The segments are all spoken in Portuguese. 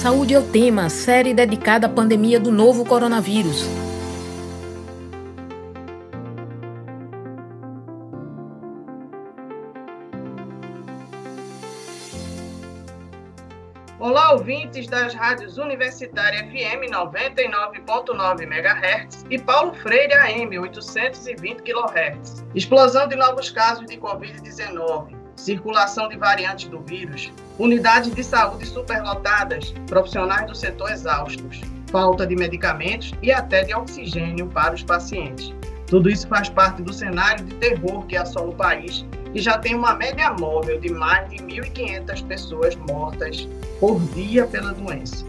Saúde é o tema, série dedicada à pandemia do novo coronavírus. Olá, ouvintes das rádios Universitária FM 99.9 MHz e Paulo Freire AM 820 kHz. Explosão de novos casos de Covid-19, circulação de variantes do vírus, unidades de saúde superlotadas, profissionais do setor exaustos, falta de medicamentos e até de oxigênio para os pacientes. Tudo isso faz parte do cenário de terror que assola o país e já tem uma média móvel de mais de 1.500 pessoas mortas por dia pela doença.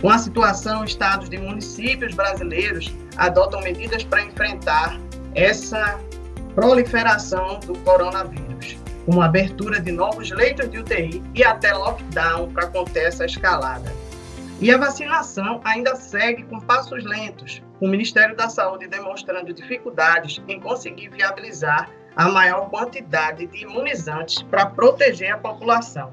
Com a situação, estados e municípios brasileiros adotam medidas para enfrentar essa proliferação do coronavírus, como abertura de novos leitos de UTI e até lockdown para conter essa escalada. E a vacinação ainda segue com passos lentos, o Ministério da Saúde demonstrando dificuldades em conseguir viabilizar a maior quantidade de imunizantes para proteger a população.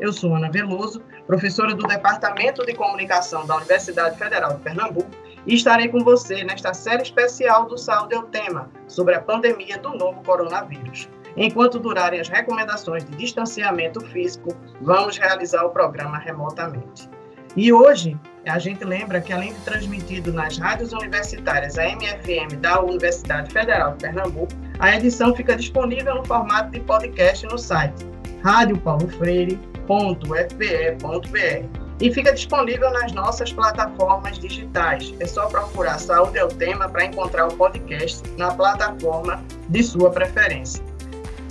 Eu sou Ana Veloso, professora do Departamento de Comunicação da Universidade Federal de Pernambuco, e estarei com você nesta série especial do Saúde é o Tema, sobre a pandemia do novo coronavírus. Enquanto durarem as recomendações de distanciamento físico, vamos realizar o programa remotamente. E hoje, a gente lembra que, além de transmitido nas rádios universitárias, a MFM da Universidade Federal de Pernambuco, a edição fica disponível no formato de podcast no site radiopaulofreire.fpe.br e fica disponível nas nossas plataformas digitais. É só procurar Saúde é o Tema para encontrar o podcast na plataforma de sua preferência.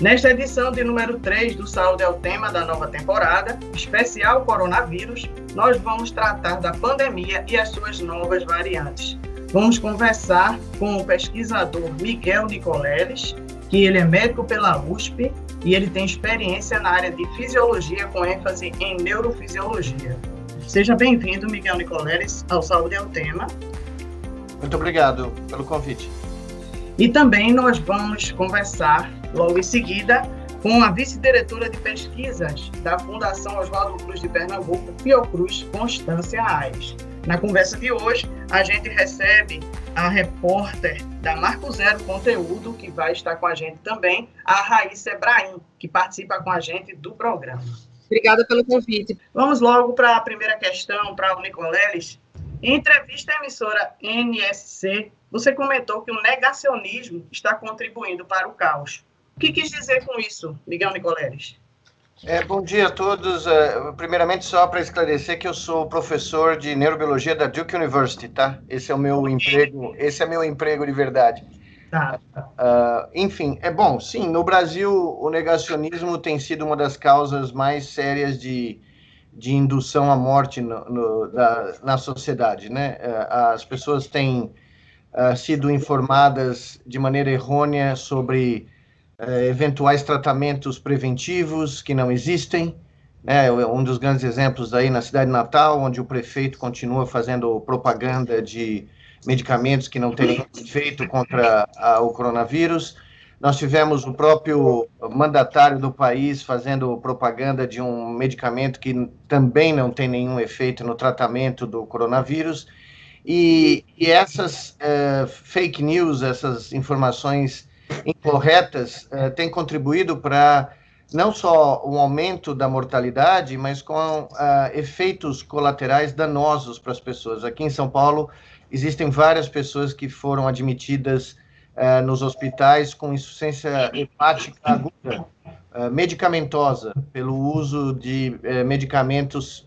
Nesta edição de número 3 do Saúde é o Tema da nova temporada, especial coronavírus, nós vamos tratar da pandemia e as suas novas variantes. Vamos conversar com o pesquisador Miguel Nicoleles, que ele é médico pela USP e ele tem experiência na área de fisiologia com ênfase em neurofisiologia. Seja bem-vindo, Miguel Nicoleles, ao Saúde é o Tema. Muito obrigado pelo convite. E também nós vamos conversar logo em seguida com a vice-diretora de pesquisas da Fundação Oswaldo Cruz de Pernambuco, Fiocruz Constância Aires. Na conversa de hoje, a gente recebe a repórter da Marco Zero Conteúdo, que vai estar com a gente também, a Raíssa Ebrahim, que participa com a gente do programa. Obrigada pelo convite. Vamos logo para a primeira questão, para o Nicoleles. Em entrevista à emissora NSC, você comentou que o negacionismo está contribuindo para o caos. O que quis dizer com isso, Miguel Nicoleles? É, bom dia a todos. É, primeiramente, só para esclarecer que eu sou professor de neurobiologia da Duke University, tá? Esse é o meu emprego, esse é meu emprego de verdade. Tá. Uh, enfim, é bom, sim, no Brasil o negacionismo tem sido uma das causas mais sérias de, de indução à morte no, no, da, na sociedade, né? Uh, as pessoas têm uh, sido informadas de maneira errônea sobre uh, eventuais tratamentos preventivos que não existem. Né? Um dos grandes exemplos aí na cidade de Natal, onde o prefeito continua fazendo propaganda de medicamentos que não têm efeito contra a, o coronavírus. Nós tivemos o próprio mandatário do país fazendo propaganda de um medicamento que também não tem nenhum efeito no tratamento do coronavírus. E, e essas uh, fake news, essas informações incorretas, uh, têm contribuído para não só um aumento da mortalidade, mas com uh, efeitos colaterais danosos para as pessoas. Aqui em São Paulo, existem várias pessoas que foram admitidas uh, nos hospitais com insuficiência hepática aguda, uh, medicamentosa, pelo uso de medicamentos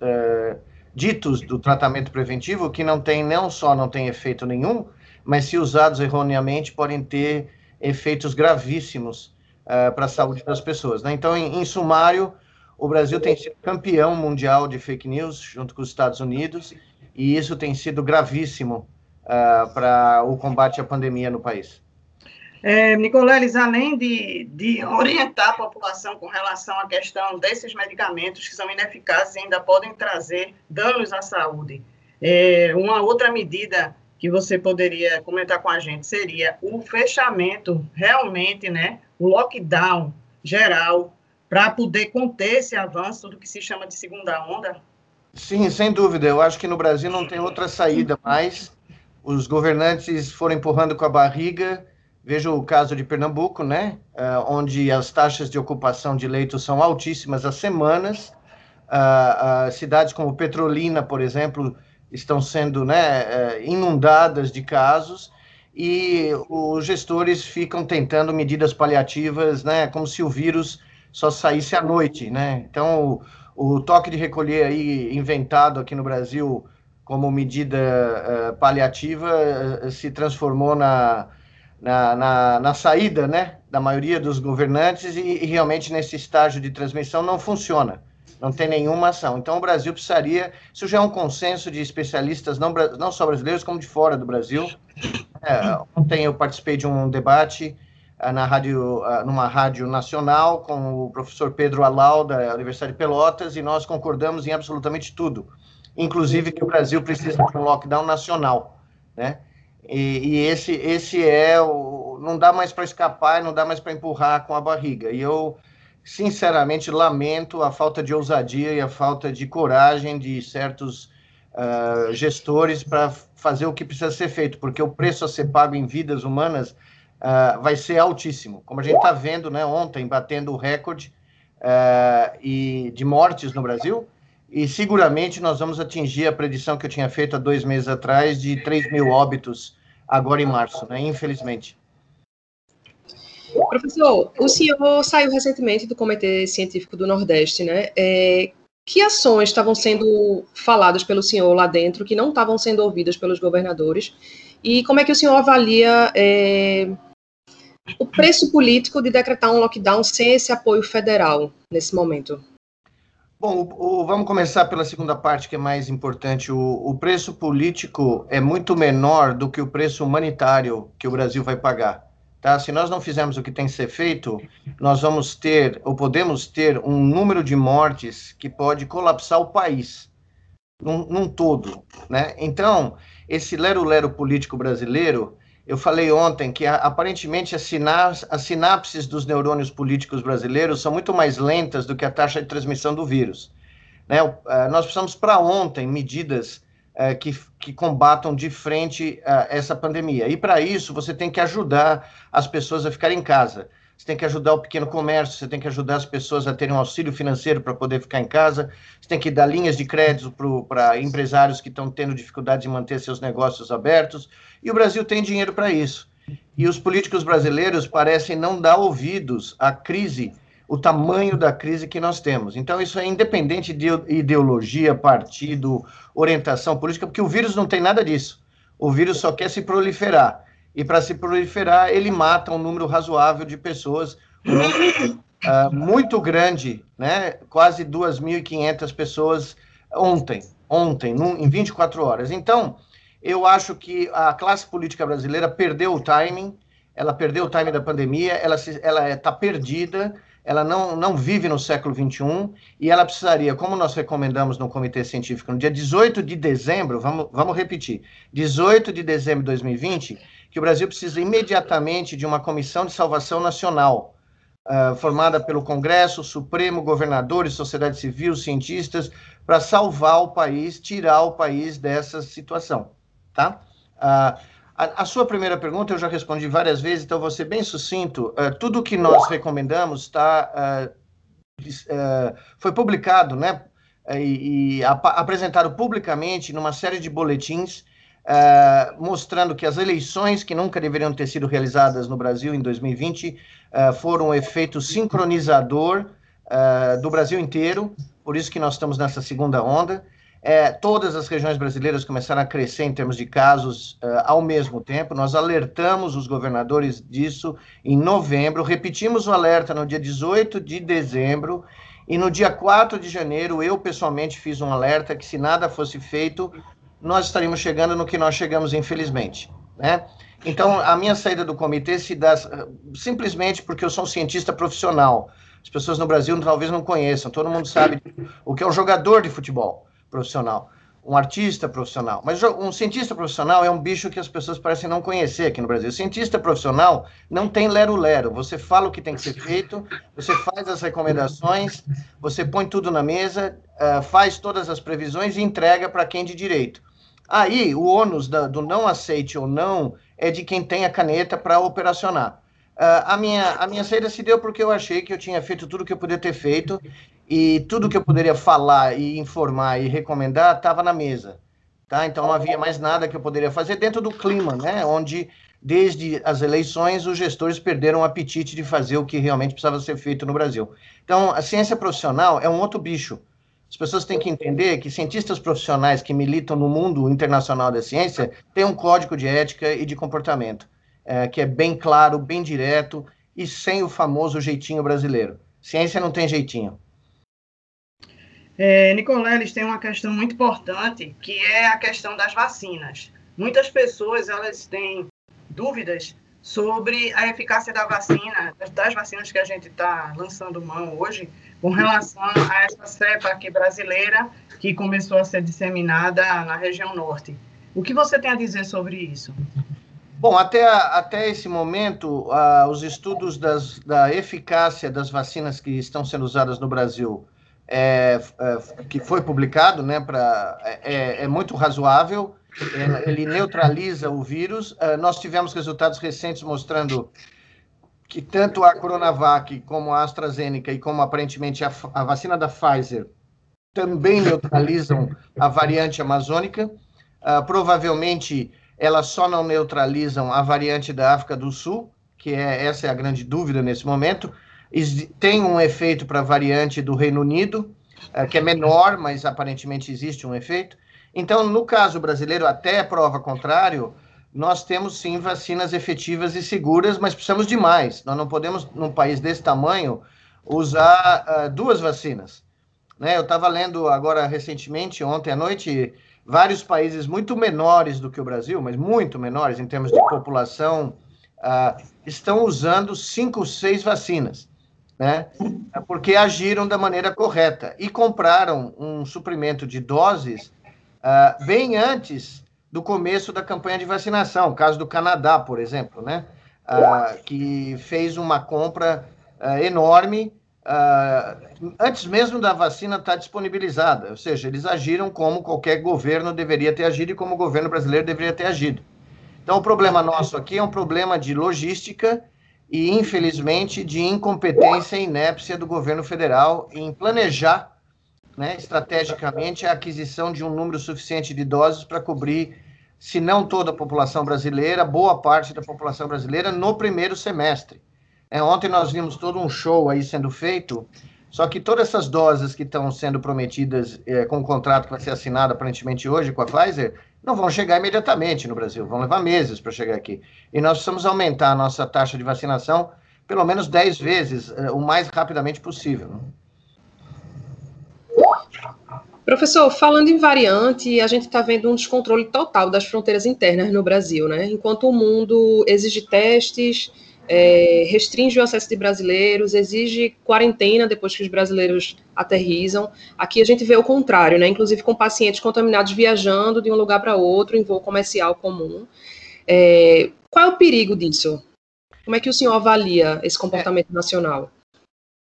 ditos do tratamento preventivo, que não tem, não só não tem efeito nenhum, mas se usados erroneamente podem ter efeitos gravíssimos para a saúde das pessoas. Né? Então, em, em sumário, o Brasil tem sido campeão mundial de fake news, junto com os Estados Unidos, e isso tem sido gravíssimo uh, para o combate à pandemia no país. É, Nicoleles, além de, de orientar a população com relação à questão desses medicamentos que são ineficazes e ainda podem trazer danos à saúde, é, uma outra medida que você poderia comentar com a gente seria o fechamento, realmente, né, o lockdown geral, para poder conter esse avanço do que se chama de segunda onda? Sim, sem dúvida. Eu acho que no Brasil não tem outra saída mais. Os governantes foram empurrando com a barriga. Veja o caso de Pernambuco, né? Uh, onde as taxas de ocupação de leitos são altíssimas há semanas. Uh, uh, cidades como Petrolina, por exemplo, estão sendo né, inundadas de casos e os gestores ficam tentando medidas paliativas, né, como se o vírus só saísse à noite, né? Então, o, o toque de recolher aí inventado aqui no Brasil como medida uh, paliativa uh, se transformou na, na, na, na, saída, né, da maioria dos governantes e, e realmente nesse estágio de transmissão não funciona não tem nenhuma ação. Então, o Brasil precisaria, isso já é um consenso de especialistas, não, não só brasileiros, como de fora do Brasil. É, ontem eu participei de um debate uh, na rádio, uh, numa rádio nacional com o professor Pedro Alau, da Universidade de Pelotas, e nós concordamos em absolutamente tudo, inclusive que o Brasil precisa de um lockdown nacional, né? E, e esse, esse é o. Não dá mais para escapar, não dá mais para empurrar com a barriga. E eu sinceramente lamento a falta de ousadia e a falta de coragem de certos uh, gestores para fazer o que precisa ser feito, porque o preço a ser pago em vidas humanas uh, vai ser altíssimo. Como a gente está vendo, né, ontem, batendo o recorde uh, e de mortes no Brasil, e seguramente nós vamos atingir a predição que eu tinha feito há dois meses atrás de 3 mil óbitos agora em março, né, infelizmente. Professor, o senhor saiu recentemente do Comitê Científico do Nordeste, né? É, que ações estavam sendo faladas pelo senhor lá dentro que não estavam sendo ouvidas pelos governadores? E como é que o senhor avalia é, o preço político de decretar um lockdown sem esse apoio federal nesse momento? Bom, o, vamos começar pela segunda parte, que é mais importante. O, o preço político é muito menor do que o preço humanitário que o Brasil vai pagar. Tá? Se nós não fizermos o que tem que ser feito, nós vamos ter, ou podemos ter, um número de mortes que pode colapsar o país num, num todo. Né? Então, esse lero-lero político brasileiro, eu falei ontem que aparentemente as, sinas, as sinapses dos neurônios políticos brasileiros são muito mais lentas do que a taxa de transmissão do vírus. Né? Eh, nós precisamos, para ontem, medidas é, que, que, combatam de frente uh, essa pandemia. E para isso, você tem que ajudar as pessoas a ficarem em casa. Você tem que ajudar o pequeno comércio, você tem que ajudar as pessoas a terem um auxílio financeiro para poder ficar em casa, você tem que dar linhas de crédito para empresários que estão tendo dificuldade de manter seus negócios abertos. E o Brasil tem dinheiro para isso. E os políticos brasileiros parecem não dar ouvidos à crise o tamanho da crise que nós temos. Então, isso é independente de ideologia, partido, orientação política, porque o vírus não tem nada disso. O vírus só quer se proliferar. E para se proliferar, ele mata um número razoável de pessoas, um número, uh, muito grande, né? quase 2.500 pessoas ontem, ontem, num, em 24 horas. Então, eu acho que a classe política brasileira perdeu o timing, ela perdeu o timing da pandemia, ela está tá perdida, ela não, não vive no século XXI e ela precisaria, como nós recomendamos no Comitê Científico, no dia 18 de dezembro, vamos, vamos repetir, 18 de dezembro de 2020, que o Brasil precisa imediatamente de uma comissão de salvação nacional, uh, formada pelo Congresso, Supremo, governadores, sociedade civil, cientistas, para salvar o país, tirar o país dessa situação, tá? Uh, a, sua primeira pergunta eu já respondi várias vezes, então vou ser bem sucinto. Uh, tudo que nós recomendamos está uh, uh, foi publicado, né, e, e apresentado publicamente numa série de boletins mostrando que as eleições que nunca deveriam ter sido realizadas no Brasil em 2020 foram um efeito sincronizador do Brasil inteiro. Por isso que nós estamos nessa segunda onda. É, todas as regiões brasileiras começaram a crescer em termos de casos uh, ao mesmo tempo. Nós alertamos os governadores disso em novembro, repetimos o alerta no dia 18 de dezembro, e no dia 4 de janeiro eu pessoalmente fiz um alerta que se nada fosse feito, nós estaríamos chegando no que nós chegamos, infelizmente. Né? Então, a minha saída do comitê se dá simplesmente porque eu sou um cientista profissional. As pessoas no Brasil talvez não conheçam, todo mundo sabe o que é um jogador de futebol profissional. um artista profissional. Mas um cientista profissional é um bicho que as pessoas parecem não conhecer aqui no Brasil. Cientista profissional não tem lero-lero. Você fala o que tem que ser feito, você faz as recomendações, você põe tudo na mesa, uh, faz todas as previsões e entrega para quem de direito. Aí, o ônus do não aceite ou não é de quem tem a caneta para operacionar. Uh, a, minha, a minha saída se deu porque eu achei que eu tinha feito tudo que eu podia ter feito e tudo que eu poderia falar e informar e recomendar estava na mesa, tá? Então não havia mais nada que eu poderia fazer dentro do clima, né? Onde desde as eleições os gestores perderam o apetite de fazer o que realmente precisava ser feito no Brasil. Então a ciência profissional é um outro bicho. As pessoas têm que entender que cientistas profissionais que militam no mundo internacional da ciência têm um código de ética e de comportamento é, que é bem claro, bem direto e sem o famoso jeitinho brasileiro. Ciência não tem jeitinho. É, Nicoleles tem uma questão muito importante, que é a questão das vacinas. Muitas pessoas elas têm dúvidas sobre a eficácia da vacina, das vacinas que a gente está lançando mão hoje, com relação a essa cepa aqui brasileira que começou a ser disseminada na região norte. O que você tem a dizer sobre isso? Bom, até, até esse momento, uh, os estudos das, da eficácia das vacinas que estão sendo usadas no Brasil é, é, que foi publicado, né, pra, é, é muito razoável, ele neutraliza o vírus. Uh, nós tivemos resultados recentes mostrando que tanto a Coronavac como a AstraZeneca e como aparentemente a, a vacina da Pfizer também neutralizam a variante amazônica. Uh, provavelmente elas só não neutralizam a variante da África do Sul, que é essa é a grande dúvida nesse momento tem um efeito para a variante do Reino Unido, uh, que é menor, mas aparentemente existe um efeito. Então, no caso brasileiro, até prova contrário, nós temos sim vacinas efetivas e seguras, mas precisamos de mais. Nós não podemos, num país desse tamanho, usar uh, duas vacinas. Né? Eu estava lendo agora recentemente, ontem à noite, vários países muito menores do que o Brasil, mas muito menores em termos de população, uh, estão usando cinco, seis vacinas né? Porque agiram da maneira correta e compraram um suprimento de doses uh, bem antes do começo da campanha de vacinação. O caso do Canadá, por exemplo, né? Uh, que fez uma compra uh, antes mesmo da vacina estar disponibilizada. Ou seja, eles agiram como qualquer governo deveria ter agido e como o governo brasileiro deveria ter agido. Então, o problema nosso aqui é um problema de logística e, infelizmente, de incompetência e inépcia do governo federal em planejar né, estrategicamente a aquisição de um número suficiente de doses para cobrir, se não toda a população brasileira, boa parte da população brasileira no primeiro semestre. É, ontem nós vimos todo um show aí sendo feito, só que todas essas doses que estão sendo prometidas é, com o contrato que vai ser assinado aparentemente hoje com a Pfizer, não vão chegar imediatamente no Brasil, vão levar meses para chegar aqui. E nós precisamos aumentar a nossa taxa de vacinação pelo menos 10 vezes, eh, o mais rapidamente possível. Né? Professor, falando em variante, a gente está vendo um descontrole total das fronteiras internas no Brasil, né? Enquanto o mundo exige testes, é, restringe o acesso de brasileiros, exige quarentena depois que os brasileiros aterrizam. Aqui a gente vê o contrário, né? Inclusive com pacientes contaminados viajando de um lugar para outro em voo comercial comum. É, qual é o perigo disso? Como é que o senhor avalia esse comportamento é, nacional?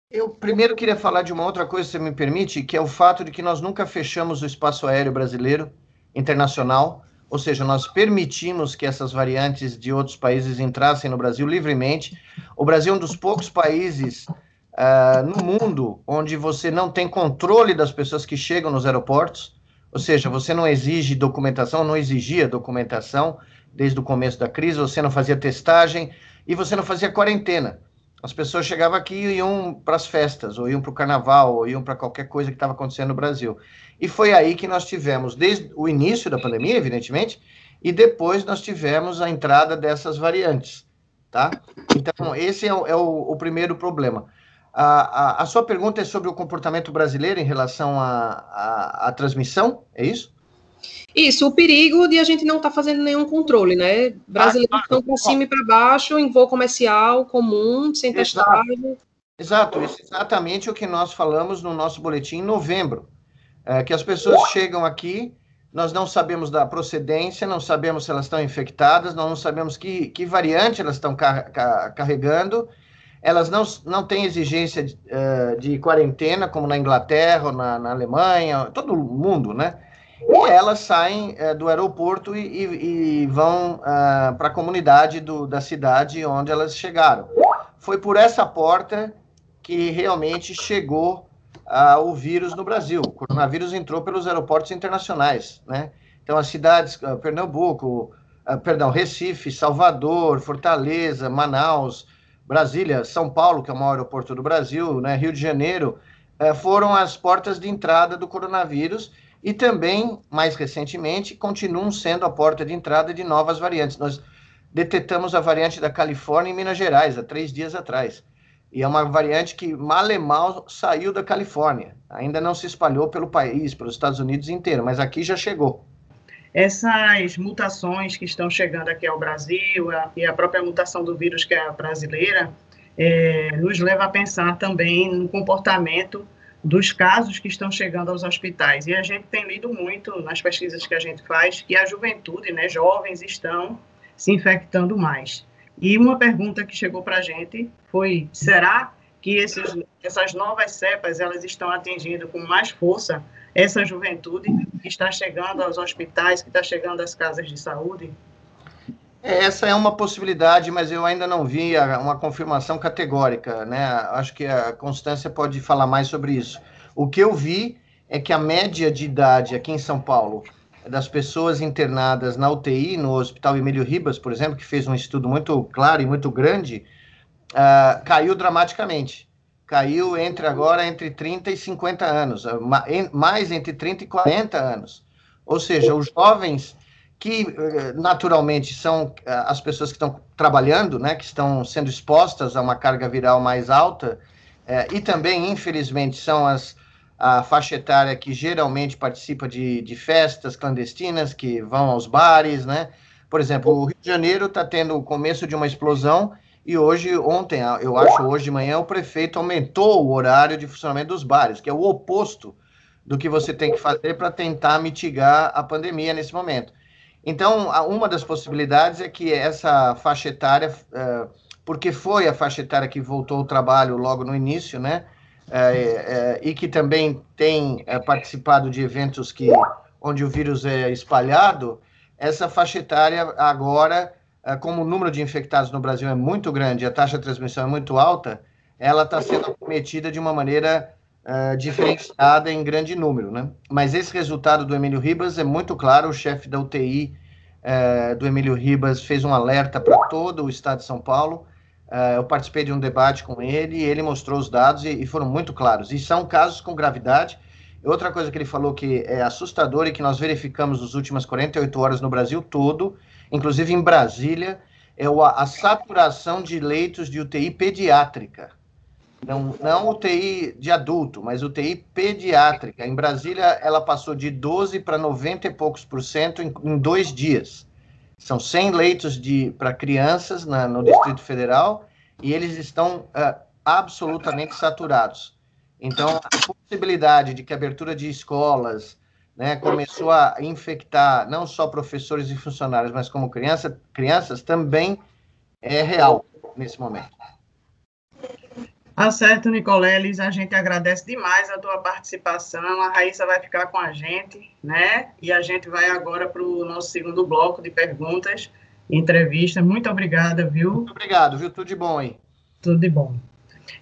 Eu primeiro queria falar de uma outra coisa, se me permite, que é o fato de que nós nunca fechamos o espaço aéreo brasileiro internacional ou seja, nós permitimos que essas variantes de outros países entrassem no Brasil livremente. O Brasil é um dos poucos países uh, no mundo onde você não tem controle das pessoas que chegam nos aeroportos, ou seja, você não exige documentação, não exigia documentação desde o começo da crise, você não fazia testagem e você não fazia quarentena. As pessoas chegavam aqui e iam para as festas, ou iam para o carnaval, ou iam para qualquer coisa que estava acontecendo no Brasil. E foi aí que nós tivemos, desde o início da pandemia, evidentemente, e depois nós tivemos a entrada dessas variantes, tá? Então, esse é o, é o, o primeiro problema. A, a, a, sua pergunta é sobre o comportamento brasileiro em relação à transmissão, é isso? Isso, o perigo de a gente não estar tá fazendo nenhum controle, né? Brasileiros ah, estão para cima e para baixo, em voo comercial comum, sem testagem. Exato, isso é exatamente o que nós falamos no nosso boletim em novembro é, que as pessoas chegam aqui nós não sabemos da procedência, não sabemos se elas estão infectadas, nós não sabemos que, que variante elas estão car carregando, elas não, não têm exigência de, uh, de quarentena, como na Inglaterra, ou na, na Alemanha, todo mundo, né? E elas saem uh, do aeroporto e, e, e vão uh, para a comunidade do, da cidade onde elas chegaram. Foi por essa porta que realmente chegou uh, o vírus no Brasil. O coronavírus entrou pelos aeroportos internacionais, né? Então, as cidades, uh, Pernambuco, perdão, Recife, Salvador, Fortaleza, Manaus, Brasília, São Paulo, que é o maior aeroporto do Brasil, né? Rio de Janeiro, uh, foram as portas de entrada do coronavírus e também, mais recentemente, continuam sendo a porta de entrada de novas variantes. Nós detetamos a variante da Califórnia em Minas Gerais, há três dias atrás. E é uma variante que mal saiu da Califórnia. Ainda não se espalhou pelo país, pelos Estados Unidos inteiro, mas aqui já chegou. Essas mutações que estão chegando aqui ao Brasil a, e a própria mutação do vírus que é a brasileira é, nos leva a pensar também no comportamento dos casos que estão chegando aos hospitais. E a gente tem lido muito nas pesquisas que a gente faz que a juventude, né, jovens, estão se infectando mais. E uma pergunta que chegou para a gente foi: será que esses, essas novas cepas elas estão atingindo com mais força essa juventude que está chegando aos hospitais, que está chegando às casas de saúde? Essa é uma possibilidade, mas eu ainda não vi uma confirmação categórica, né? Acho que a Constância pode falar mais sobre isso. O que eu vi é que a média de idade aqui em São Paulo das pessoas internadas na UTI, no Hospital Emílio Ribas, por exemplo, que fez um estudo muito claro e muito grande, uh, caiu dramaticamente. Caiu entre agora entre 30 e 50 anos, mais entre 30 e 40 anos. Ou seja, os jovens que eh, naturalmente são ah, as pessoas que estão trabalhando, né, que estão sendo expostas a uma carga viral mais alta, eh, e também, infelizmente, são as, a faixa etária que geralmente participa de, de festas clandestinas, que vão aos bares, né? Por exemplo, o Rio de Janeiro está tendo o começo de uma explosão e hoje, ontem, eu acho hoje de manhã, o prefeito aumentou o horário de funcionamento dos bares, que é o oposto do que você tem que fazer para tentar mitigar a pandemia nesse momento. Então, uma das possibilidades é que essa faixa etária, eh, porque foi a faixa etária que voltou ao trabalho logo no início, né? É, é, e que também tem é, participado de eventos que, onde o vírus é espalhado, essa faixa etária agora, como o número de infectados no Brasil é muito grande, a taxa de transmissão é muito alta, ela está sendo acometida de uma maneira uh, diferenciada em grande número, né? Mas esse resultado do Emílio Ribas é muito claro, o chefe da UTI uh, do Emílio Ribas fez um alerta para todo o estado de São Paulo, Uh, eu participei de um debate com ele e ele mostrou os dados e, e, foram muito claros. E são casos com gravidade. Outra coisa que ele falou que é assustador e que nós verificamos nas últimas 48 horas no Brasil todo, inclusive em Brasília, é a saturação de leitos de UTI pediátrica. Não, não UTI de adulto, mas UTI pediátrica. Em Brasília, ela passou de 12 para 90 e poucos por cento em, em dois dias. São 100 leitos para crianças na, no Distrito Federal e eles estão uh, absolutamente saturados. Então, a possibilidade de que a abertura de escolas né, começou a infectar não só professores e funcionários, mas como criança, crianças, também é real nesse momento. Tá certo, Nicoleles, a gente agradece demais a tua participação. A Raíssa vai ficar com a gente, né? E a gente vai agora para o nosso segundo bloco de perguntas e entrevistas. Muito obrigada, viu? Muito obrigado, viu? Tudo de bom aí. Tudo de bom.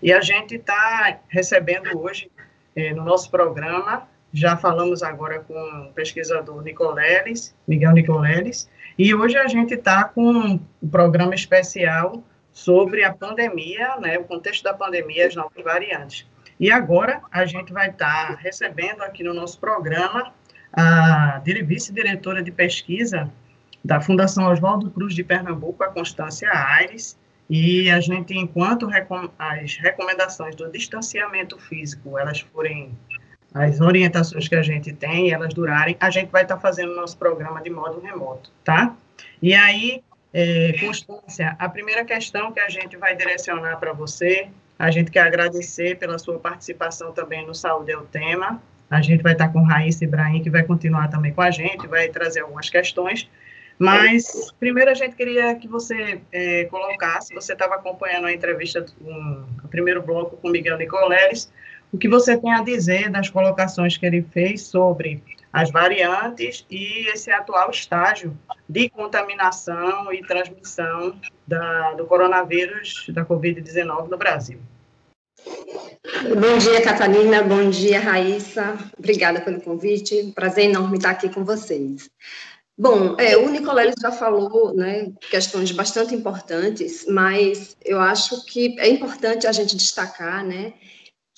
E a gente está recebendo hoje eh, no nosso programa, já falamos agora com o pesquisador Nicoleles, Miguel Nicoleles, e hoje a gente está com um programa especial sobre a pandemia, né, o contexto da pandemia, as novas variantes. E agora a gente vai estar recebendo aqui no nosso programa a vice-diretora de pesquisa da Fundação Oswaldo Cruz de Pernambuco, a Constância Aires, e a gente, enquanto as recomendações do distanciamento físico, elas forem as orientações que a gente tem, elas durarem, a gente vai estar fazendo nosso programa de modo remoto, tá? E aí, é, Constância, a primeira questão que a gente vai direcionar para você, a gente quer agradecer pela sua participação também no Saúde é o Tema, A gente vai estar com Raíssa Ibrahim, que vai continuar também com a gente, vai trazer algumas questões. Mas, primeiro, a gente queria que você é, colocasse, você estava acompanhando a entrevista, um, o primeiro bloco com Miguel Nicoleles, o que você tem a dizer das colocações que ele fez sobre as variantes e esse atual estágio de contaminação e transmissão da, do coronavírus, da Covid-19 no Brasil. Bom dia, Catalina. Bom dia, Raíssa. Obrigada pelo convite. Prazer enorme estar aqui com vocês. Bom, é, o Nicoleles já falou né, questões bastante importantes, mas eu acho que é importante a gente destacar né,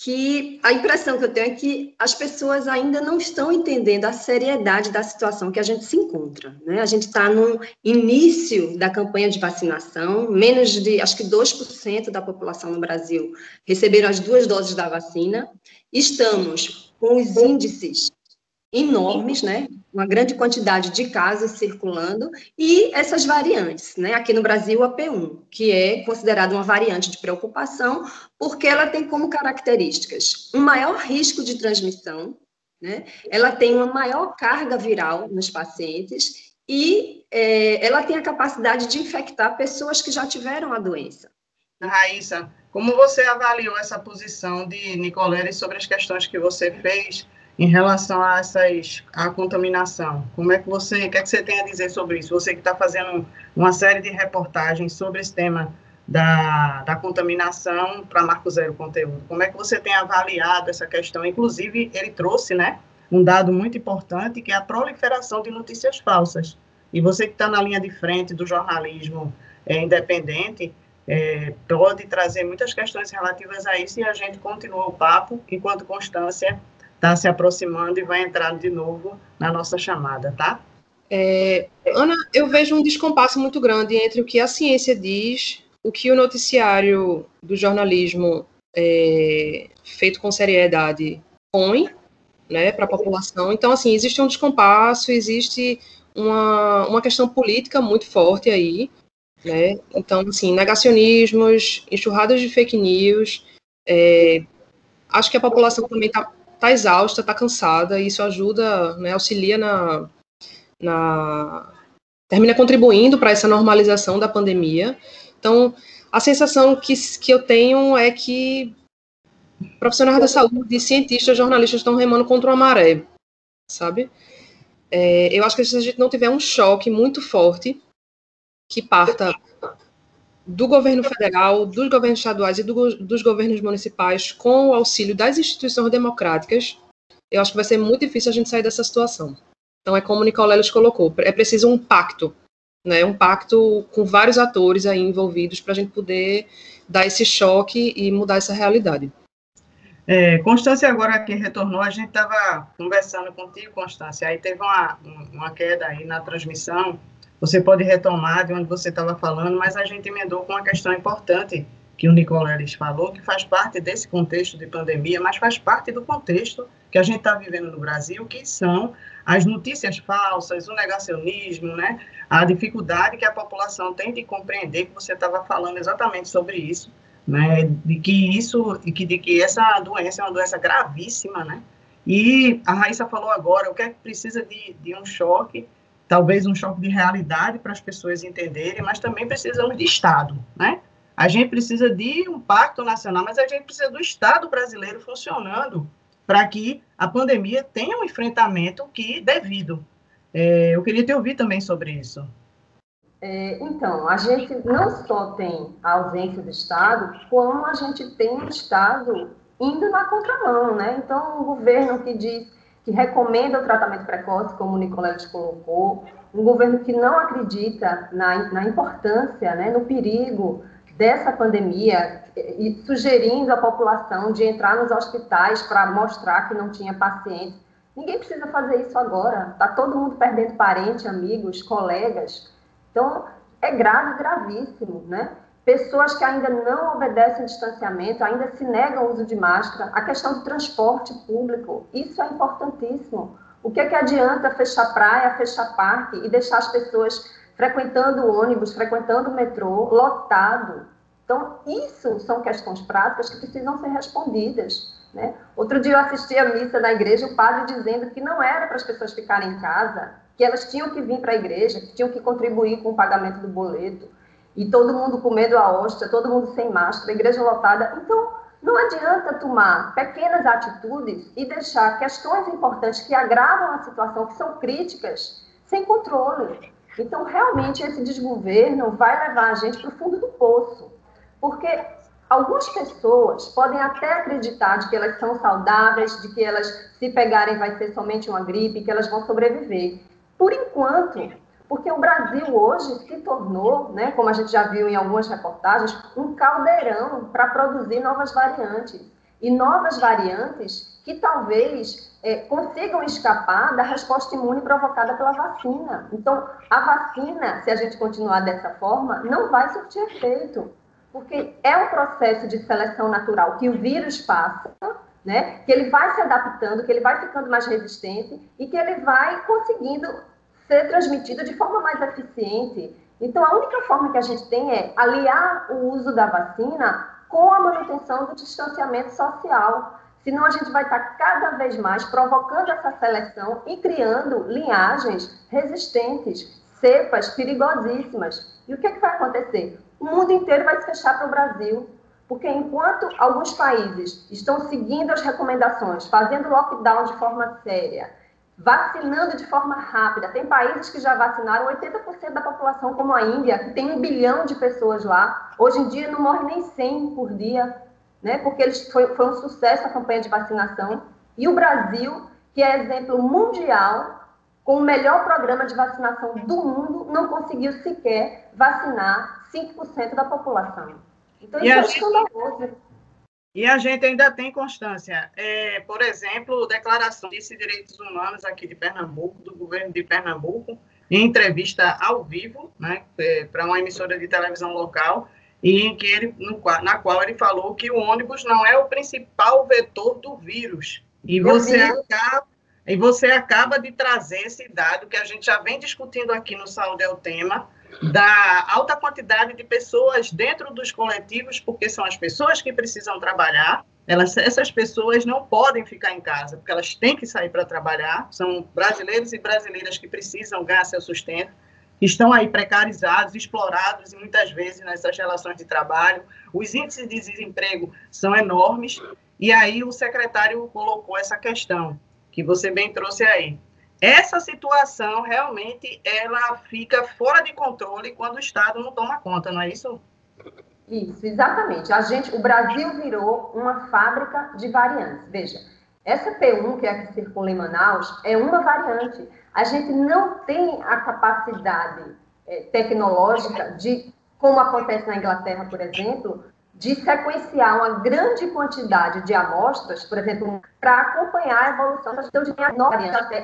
que a impressão que eu tenho é que as pessoas ainda não estão entendendo a seriedade da situação que a gente se encontra. Né? A gente está no início da campanha de vacinação, menos de, acho que 2% da população no Brasil receberam as duas doses da vacina. Estamos com os índices enormes, né? Uma grande quantidade de casos circulando e essas variantes, né? Aqui no Brasil, a P1, que é considerada uma variante de preocupação, porque ela tem como características um maior risco de transmissão, né? Ela tem uma maior carga viral nos pacientes e é, ela tem a capacidade de infectar pessoas que já tiveram a doença. Raíssa, como você avaliou essa posição de Nicoleles sobre as questões que você fez? Em relação a essas a contaminação. Como é que você, o que, é que você tem a dizer sobre isso? Você que está fazendo uma série de reportagens sobre esse tema da, da contaminação para Marco Zero Conteúdo. Como é que você tem avaliado essa questão? Inclusive, ele trouxe, né, um dado muito importante que é a proliferação de notícias falsas. E você que está na linha de frente do jornalismo é, independente, é, pode trazer muitas questões relativas a isso e a gente continua o papo enquanto Constância está se aproximando e vai entrar de novo na nossa chamada, tá? É, Ana, eu vejo um descompasso muito grande entre o que a ciência diz, o que o noticiário do jornalismo é, feito com seriedade põe né, para a população. Então, assim, existe um descompasso, existe uma, uma questão política muito forte aí. Né? Então, assim, negacionismos, enxurradas de fake news. É, acho que a população também está está exausta, está cansada, e isso ajuda, né, auxilia na, na termina contribuindo para essa normalização da pandemia. Então, a sensação que, que eu tenho é que profissionais da saúde, cientistas, jornalistas estão remando contra uma maré, sabe? É, eu acho que se a gente não tiver um choque muito forte que parta do governo federal, dos governos estaduais e do, dos governos municipais, com o auxílio das instituições democráticas, eu acho que vai ser muito difícil a gente sair dessa situação. Então, é como o Nicoleles colocou, é preciso um pacto, né, um pacto com vários atores aí envolvidos para a gente poder dar esse choque e mudar essa realidade. É, Constância agora que retornou, a gente estava conversando contigo, Constância, aí teve uma, uma queda aí na transmissão, você pode retomar de onde você estava falando, mas a gente emendou com uma questão importante que o Nicoleles falou, que faz parte desse contexto de pandemia, mas faz parte do contexto que a gente está vivendo no Brasil, que são as notícias falsas, o negacionismo, né? a dificuldade que a população tem de compreender, que você estava falando exatamente sobre isso, né? de que isso, de que, de que essa doença é uma doença gravíssima, né? E a Raíssa falou agora, o que é que precisa de, de um choque talvez um choque de realidade para as pessoas entenderem, mas também precisamos de Estado, né? A gente precisa de um pacto nacional, mas a gente precisa do Estado brasileiro funcionando para que a pandemia tenha um enfrentamento que devido. É, eu queria te ouvir também sobre isso. É, então, a gente não só tem a ausência do Estado, como a gente tem o Estado indo na contramão, né? Então, o governo que diz que recomenda o tratamento precoce, como o Nicolete colocou, um governo que não acredita na, na importância, né, no perigo dessa pandemia e sugerindo à população de entrar nos hospitais para mostrar que não tinha pacientes. Ninguém precisa fazer isso agora. Está todo mundo perdendo parente, amigos, colegas. Então, é grave, gravíssimo, né? Pessoas que ainda não obedecem distanciamento, ainda se negam ao uso de máscara, a questão do transporte público, isso é importantíssimo. O que, é que adianta fechar praia, fechar parque e deixar as pessoas frequentando o ônibus, frequentando o metrô, lotado? Então, isso são questões práticas que precisam ser respondidas. Né? Outro dia eu assisti a missa na igreja, o padre dizendo que não era para as pessoas ficarem em casa, que elas tinham que vir para a igreja, que tinham que contribuir com o pagamento do boleto, e todo mundo com medo a hóstia, todo mundo sem máscara, igreja lotada. Então, não adianta tomar pequenas atitudes e deixar questões importantes que agravam a situação, que são críticas, sem controle. Então, realmente, esse desgoverno vai levar a gente para o fundo do poço. Porque algumas pessoas podem até acreditar de que elas são saudáveis, de que elas, se pegarem, vai ser somente uma gripe, que elas vão sobreviver. Por enquanto, porque o Brasil hoje se tornou, né, como a gente já viu em algumas reportagens, um caldeirão para produzir novas variantes. E novas variantes que talvez é, consigam escapar da resposta imune provocada pela vacina. Então, a vacina, se a gente continuar dessa forma, não vai surtir efeito, porque é um processo de seleção natural que o vírus passa, né, que ele vai se adaptando, que ele vai ficando mais resistente e que ele vai conseguindo ser transmitida de forma mais eficiente. Então, a única forma que a gente tem é aliar o uso da vacina com a manutenção do distanciamento social. Senão, a gente vai estar cada vez mais provocando essa seleção e criando linhagens resistentes, cepas perigosíssimas. E o que, é que vai acontecer? O mundo inteiro vai se fechar para o Brasil. Porque enquanto alguns países estão seguindo as recomendações, fazendo lockdown de forma séria, vacinando de forma rápida. Tem países que já vacinaram 80% da população, como a Índia, que tem um bilhão de pessoas lá. Hoje em dia não morre nem 100 por dia, né? porque eles, foi, foi um sucesso a campanha de vacinação. E o Brasil, que é exemplo mundial, com o melhor programa de vacinação do mundo, não conseguiu sequer vacinar 5% da população. Então, isso é escandaloso. E a gente ainda tem constância. É, por exemplo, declaração de direitos humanos aqui de Pernambuco, do governo de Pernambuco, em entrevista ao vivo, né, é, para uma emissora de televisão local, e em que ele, no, na qual ele falou que o ônibus não é o principal vetor do vírus. E você acaba, e você acaba de trazer esse dado que a gente já vem discutindo aqui no Saúde é o Tema, da alta quantidade de pessoas dentro dos coletivos, porque são as pessoas que precisam trabalhar. Elas, essas pessoas não podem ficar em casa, porque elas têm que sair para trabalhar. São brasileiros e brasileiras que precisam ganhar seu sustento, que estão aí precarizados, explorados e muitas vezes nessas relações de trabalho. Os índices de desemprego são enormes. E aí o secretário colocou essa questão que você bem trouxe aí essa situação realmente ela fica fora de controle quando o Estado não toma conta, não é isso? Isso, exatamente. A gente, o Brasil virou uma fábrica de variantes. Veja, essa P1 que é a que circula em Manaus é uma variante. A gente não tem a capacidade é, tecnológica de, como acontece na Inglaterra, por exemplo, de sequenciar uma grande quantidade de amostras, por exemplo, para acompanhar a evolução da então, de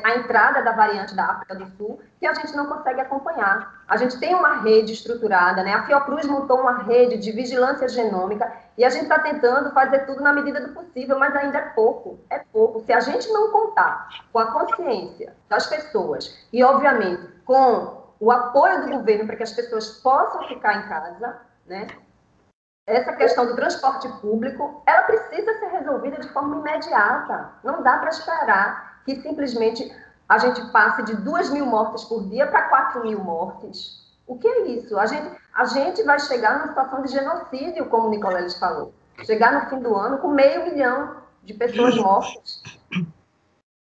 a entrada da variante da África do Sul, que a gente não consegue acompanhar. A gente tem uma rede estruturada, né? A Fiocruz montou uma rede de vigilância genômica e a gente está tentando fazer tudo na medida do possível, mas ainda é pouco, é pouco. Se a gente não contar com a consciência das pessoas e, obviamente, com o apoio do governo para que as pessoas possam ficar em casa, né? Essa questão do transporte público, ela precisa ser resolvida de forma imediata. Não dá para esperar que simplesmente a gente passe de 2 mil mortes por dia para 4 mil mortes. O que é isso? A gente, a gente vai chegar numa situação de genocídio, como o Nicoleles falou. Chegar no fim do ano com meio milhão de pessoas mortas.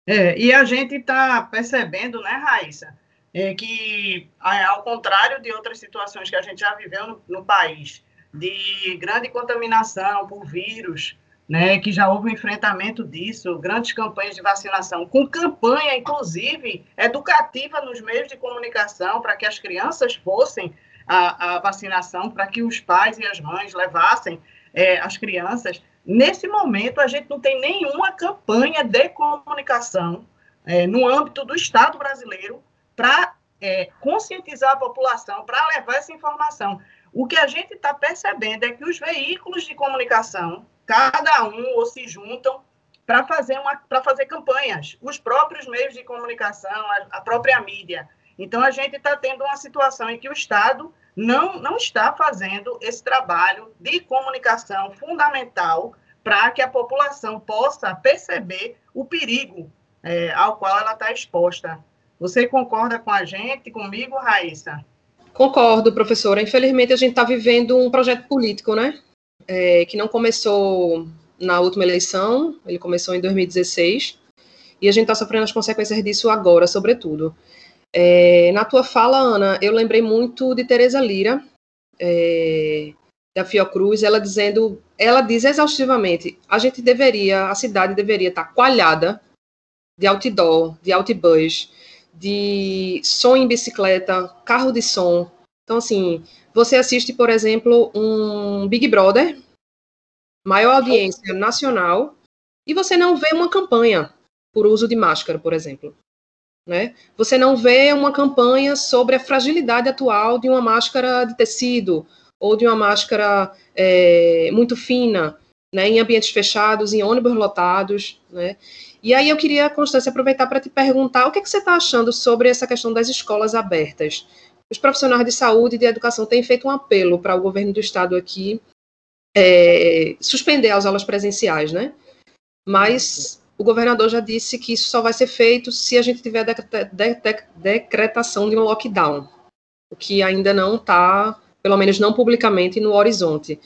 É, e a gente está percebendo, né, Raíssa, é que, ao contrário de outras situações que a gente já viveu no, no país, de grande contaminação por vírus, né, que já houve um enfrentamento disso, grandes campanhas de vacinação, com campanha, inclusive, educativa nos meios de comunicação, para que as crianças fossem a, a vacinação, para que os pais e as mães levassem é, as crianças. Nesse momento, a gente não tem nenhuma campanha de comunicação é, no âmbito do Estado brasileiro para é, conscientizar a população, para levar essa informação. O que a gente está percebendo é que os veículos de comunicação, cada um ou se juntam para fazer, fazer campanhas, os próprios meios de comunicação, a, a própria mídia. Então, a gente está tendo uma situação em que o Estado não, não está fazendo esse trabalho de comunicação fundamental para que a população possa perceber o perigo é, ao qual ela está exposta. Você concorda com a gente, comigo, Raíssa? Concordo, professora. Infelizmente, a gente está vivendo um projeto político, né? É, que não começou na última eleição, ele começou em 2016, e a gente está sofrendo as consequências disso agora, sobretudo. É, na tua fala, Ana, eu lembrei muito de Tereza Lira, é, da Fiocruz, ela dizendo, ela diz exaustivamente, a gente deveria, a cidade deveria estar coalhada de outdoor, de outbus, de som em bicicleta, carro de som. Então, assim, você assiste, por exemplo, um Big Brother, maior audiência nacional, e você não vê uma campanha por uso de máscara, por exemplo. Né? Você não vê uma campanha sobre a fragilidade atual de uma máscara de tecido ou de uma máscara é, muito fina, né, em ambientes fechados, em ônibus lotados, né? E aí eu queria, Constância, aproveitar para te perguntar o que, é que você está achando sobre essa questão das escolas abertas. Os profissionais de saúde e de educação têm feito um apelo para o governo do estado aqui é, suspender as aulas presenciais, né? Mas o governador já disse que isso só vai ser feito se a gente tiver decretação de um lockdown, o que ainda não está pelo menos não publicamente, no horizonte.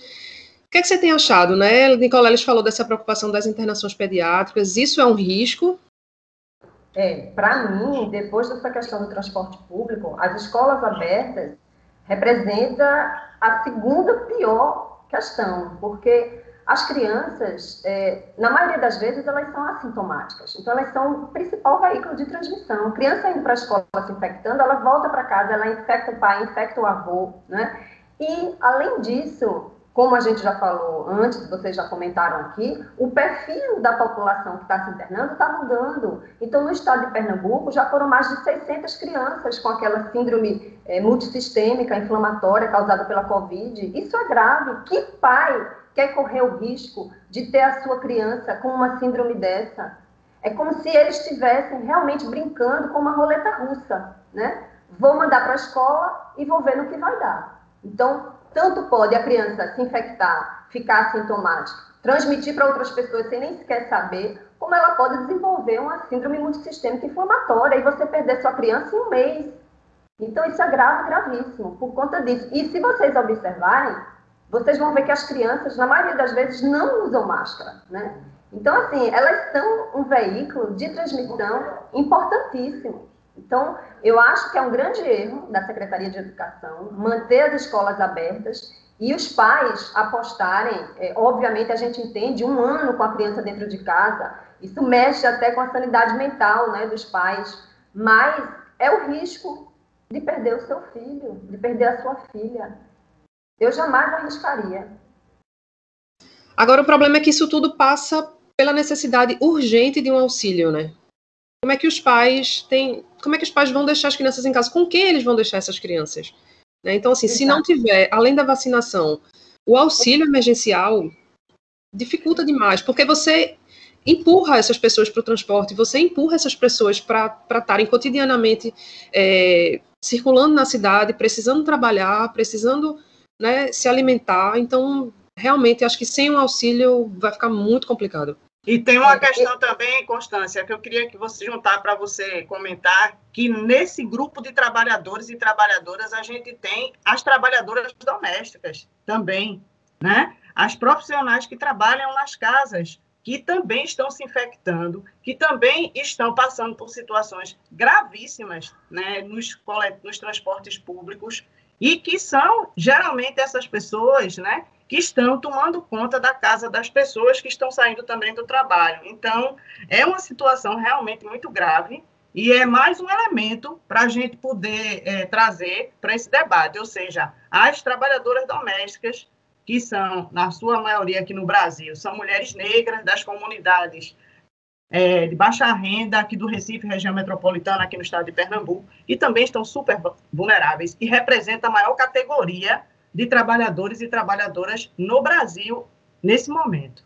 O que, é que você tem achado, né? Nicoleles falou dessa preocupação das internações pediátricas. Isso é um risco? É, para mim, depois dessa questão do transporte público, as escolas abertas representa a segunda pior questão, porque as crianças, é, na maioria das vezes, elas são assintomáticas. Então, elas são o principal veículo de transmissão. A criança indo para a escola se infectando, ela volta para casa, ela infecta o pai, infecta o avô, né? E, além disso, como a gente já falou antes, vocês já comentaram aqui, o perfil da população que está se internando está mudando. Então, no estado de Pernambuco, já foram mais de 600 crianças com aquela síndrome é, multissistêmica inflamatória causada pela Covid. Isso é grave. Que pai quer correr o risco de ter a sua criança com uma síndrome dessa? É como se eles estivessem realmente brincando com uma roleta russa, né? Vou mandar para a escola e vou ver no que vai dar. Então, tanto pode a criança se infectar, ficar sintomática, transmitir para outras pessoas sem nem sequer saber, como ela pode desenvolver uma síndrome multissistêmica inflamatória e você perder sua criança em um mês. Então, isso é grave, gravíssimo, por conta disso. E se vocês observarem, vocês vão ver que as crianças, na maioria das vezes, não usam máscara, né? Então, assim, elas são um veículo de transmissão importantíssimo. Então, eu acho que é um grande erro da Secretaria de Educação manter as escolas abertas e os pais apostarem. É, obviamente, a gente entende um ano com a criança dentro de casa, isso mexe até com a sanidade mental né, dos pais, mas é o risco de perder o seu filho, de perder a sua filha. Eu jamais arriscaria. Agora, o problema é que isso tudo passa pela necessidade urgente de um auxílio, né? Como é que os pais têm, como é que os pais vão deixar as crianças em casa? Com quem eles vão deixar essas crianças? Né? Então, assim, Exato. se não tiver, além da vacinação, o auxílio emergencial dificulta demais, porque você empurra essas pessoas para o transporte, você empurra essas pessoas para estarem cotidianamente é, circulando na cidade, precisando trabalhar, precisando né, se alimentar. Então, realmente, acho que sem um auxílio vai ficar muito complicado. E tem uma questão também, Constância, que eu queria que você juntar para você comentar, que nesse grupo de trabalhadores e trabalhadoras a gente tem as trabalhadoras domésticas também, né? As profissionais que trabalham nas casas, que também estão se infectando, que também estão passando por situações gravíssimas, né, nos, nos transportes públicos e que são geralmente essas pessoas, né, que estão tomando conta da casa das pessoas que estão saindo também do trabalho. Então, é uma situação realmente muito grave e é mais um elemento para a gente poder é, trazer para esse debate, ou seja, as trabalhadoras domésticas, que são, na sua maioria aqui no Brasil, são mulheres negras das comunidades é, de baixa renda aqui do Recife, região metropolitana, aqui no estado de Pernambuco, e também estão super vulneráveis e representa a maior categoria de trabalhadores e trabalhadoras no Brasil nesse momento.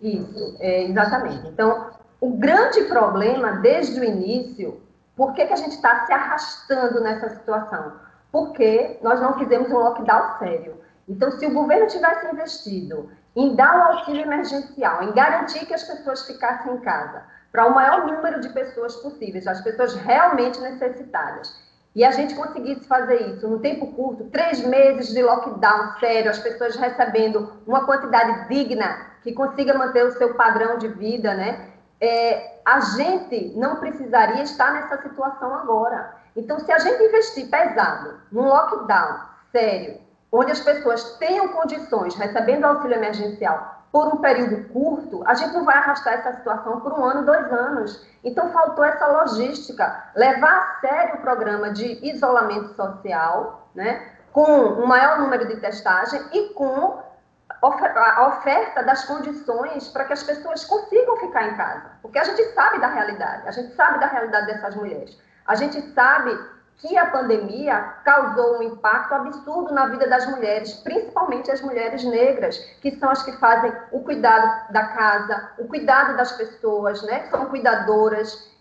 Isso, é, exatamente. Então, o grande problema desde o início, por que, que a gente está se arrastando nessa situação? Porque nós não fizemos um lockdown sério. Então, se o governo tivesse investido em dar o auxílio emergencial, em garantir que as pessoas ficassem em casa, para o maior número de pessoas possíveis, as pessoas realmente necessitadas. E a gente conseguisse fazer isso no tempo curto, três meses de lockdown sério, as pessoas recebendo uma quantidade digna que consiga manter o seu padrão de vida, né? É, a gente não precisaria estar nessa situação agora. Então, se a gente investir pesado num lockdown sério, onde as pessoas tenham condições, recebendo auxílio emergencial por um período curto, a gente não vai arrastar essa situação por um ano, dois anos. Então, faltou essa logística, levar a sério o programa de isolamento social, né, com um maior número de testagem e com a oferta das condições para que as pessoas consigam ficar em casa. Porque a gente sabe da realidade, a gente sabe da realidade dessas mulheres. A gente sabe que a pandemia causou um impacto absurdo na vida das mulheres, principalmente as mulheres negras, que são as que fazem o cuidado da casa, o cuidado das pessoas, né? São cuidadoras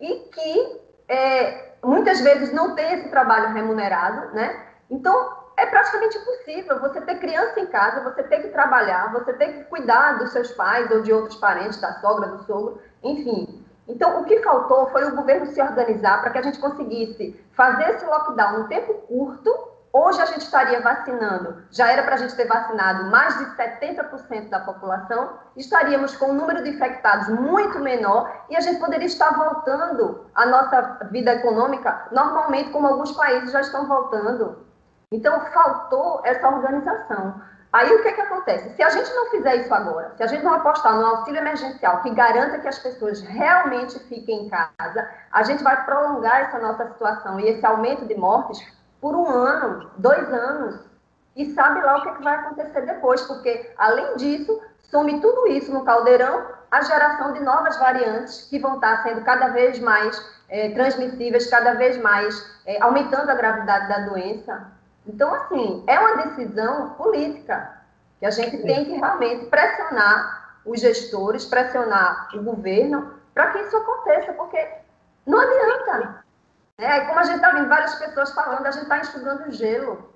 e que é, muitas vezes não têm esse trabalho remunerado, né? Então é praticamente impossível você ter criança em casa, você ter que trabalhar, você ter que cuidar dos seus pais ou de outros parentes, da sogra, do sogro, enfim. Então, o que faltou foi o governo se organizar para que a gente conseguisse fazer esse lockdown em tempo curto. Hoje a gente estaria vacinando, já era para a gente ter vacinado mais de 70% da população, estaríamos com um número de infectados muito menor e a gente poderia estar voltando à nossa vida econômica normalmente, como alguns países já estão voltando. Então, faltou essa organização. Aí o que, que acontece? Se a gente não fizer isso agora, se a gente não apostar no auxílio emergencial que garanta que as pessoas realmente fiquem em casa, a gente vai prolongar essa nossa situação e esse aumento de mortes por um ano, dois anos. E sabe lá o que, que vai acontecer depois, porque além disso, some tudo isso no caldeirão a geração de novas variantes que vão estar sendo cada vez mais é, transmissíveis, cada vez mais é, aumentando a gravidade da doença. Então, assim, é uma decisão política que a gente tem que realmente pressionar os gestores, pressionar o governo para que isso aconteça, porque não adianta. É, como a gente está vendo várias pessoas falando, a gente está estudando gelo.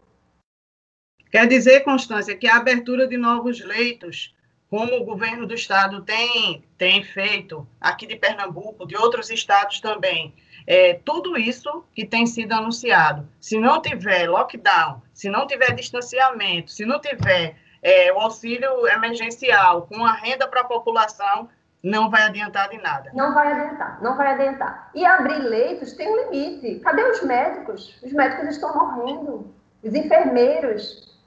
Quer dizer, Constância, que a abertura de novos leitos, como o governo do estado tem, tem feito, aqui de Pernambuco, de outros estados também, é, tudo isso que tem sido anunciado. Se não tiver lockdown, se não tiver distanciamento, se não tiver é, o auxílio emergencial com a renda para a população, não vai adiantar de nada. Não vai adiantar, não vai adiantar. E abrir leitos tem um limite. Cadê os médicos? Os médicos estão morrendo. Os enfermeiros.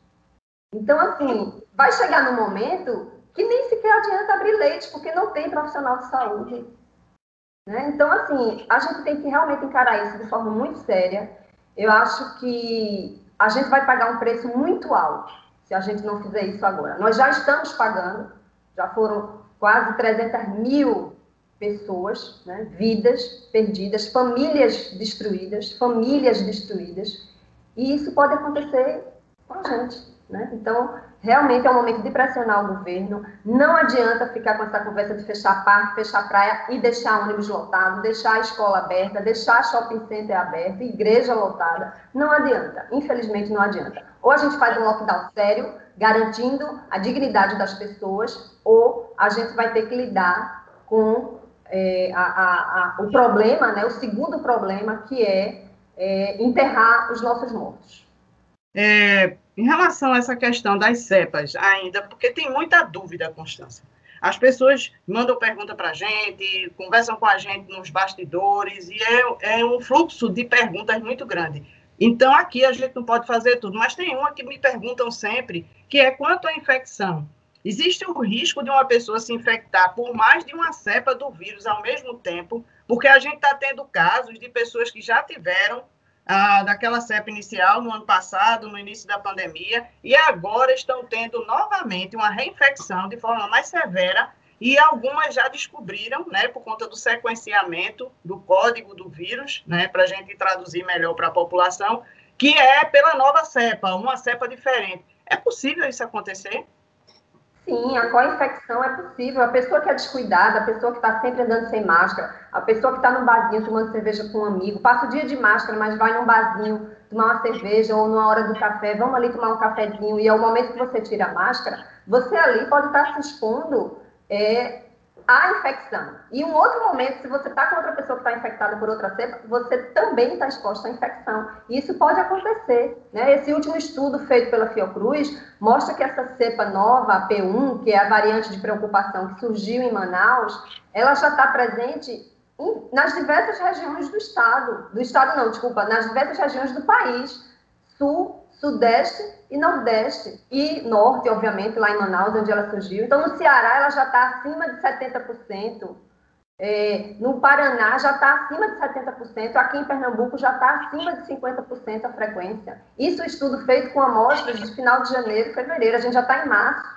Então, assim, vai chegar no momento que nem sequer adianta abrir leitos, porque não tem profissional de saúde. Né? Então, assim, a gente tem que realmente encarar isso de forma muito séria. Eu acho que a gente vai pagar um preço muito alto se a gente não fizer isso agora. Nós já estamos pagando, já foram quase 300 mil pessoas, né? vidas perdidas, famílias destruídas, famílias destruídas, e isso pode acontecer com a gente. Né? Então, realmente é um momento de pressionar o governo. Não adianta ficar com essa conversa de fechar parque, fechar praia e deixar ônibus lotado, deixar a escola aberta, deixar shopping center aberto, igreja lotada. Não adianta. Infelizmente, não adianta. Ou a gente faz um lockdown sério, garantindo a dignidade das pessoas, ou a gente vai ter que lidar com é, a, a, a, o problema, né, o segundo problema, que é, é enterrar os nossos mortos. É, em relação a essa questão das cepas, ainda, porque tem muita dúvida, Constância. As pessoas mandam pergunta para a gente, conversam com a gente nos bastidores, e é, é um fluxo de perguntas muito grande. Então, aqui a gente não pode fazer tudo, mas tem uma que me perguntam sempre, que é quanto à infecção. Existe o risco de uma pessoa se infectar por mais de uma cepa do vírus ao mesmo tempo, porque a gente está tendo casos de pessoas que já tiveram ah, daquela cepa inicial no ano passado, no início da pandemia, e agora estão tendo novamente uma reinfecção de forma mais severa, e algumas já descobriram, né, por conta do sequenciamento do código do vírus, né, para a gente traduzir melhor para a população, que é pela nova cepa, uma cepa diferente. É possível isso acontecer? Sim, a co-infecção é possível. A pessoa que é descuidada, a pessoa que está sempre andando sem máscara, a pessoa que está no barzinho tomando cerveja com um amigo, passa o dia de máscara, mas vai num barzinho tomar uma cerveja ou numa hora do café, vamos ali tomar um cafezinho, e é o momento que você tira a máscara, você ali pode estar se expondo é, à infecção. E um outro momento, se você está com outra pessoa que está infectada por outra cepa, você também está exposto à infecção. E isso pode acontecer. Né? Esse último estudo feito pela Fiocruz mostra que essa cepa nova, a P1, que é a variante de preocupação que surgiu em Manaus, ela já está presente em, nas diversas regiões do estado. Do estado não, desculpa, nas diversas regiões do país. Sul, Sudeste e Nordeste. E Norte, obviamente, lá em Manaus, onde ela surgiu. Então, no Ceará, ela já está acima de 70%. É, no Paraná já está acima de 70%, aqui em Pernambuco já está acima de 50% a frequência. Isso é estudo feito com amostras de final de janeiro fevereiro, a gente já está em março.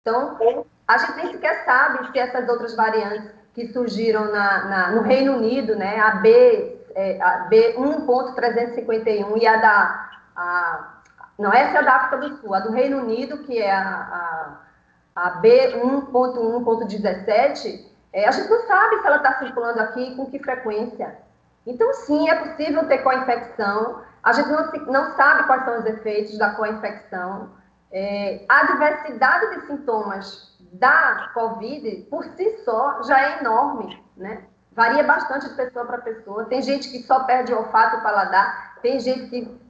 Então, a gente nem sequer sabe se essas outras variantes que surgiram na, na, no Reino Unido, né, a B, é, a B1.351 e a da a, não essa é a da África do Sul, a do Reino Unido, que é a, a, a B1.1.17, é, a gente não sabe se ela está circulando aqui com que frequência. Então, sim, é possível ter co-infecção. A gente não, não sabe quais são os efeitos da co-infecção. É, a diversidade de sintomas da COVID, por si só, já é enorme, né? Varia bastante de pessoa para pessoa. Tem gente que só perde o olfato e o paladar, tem gente que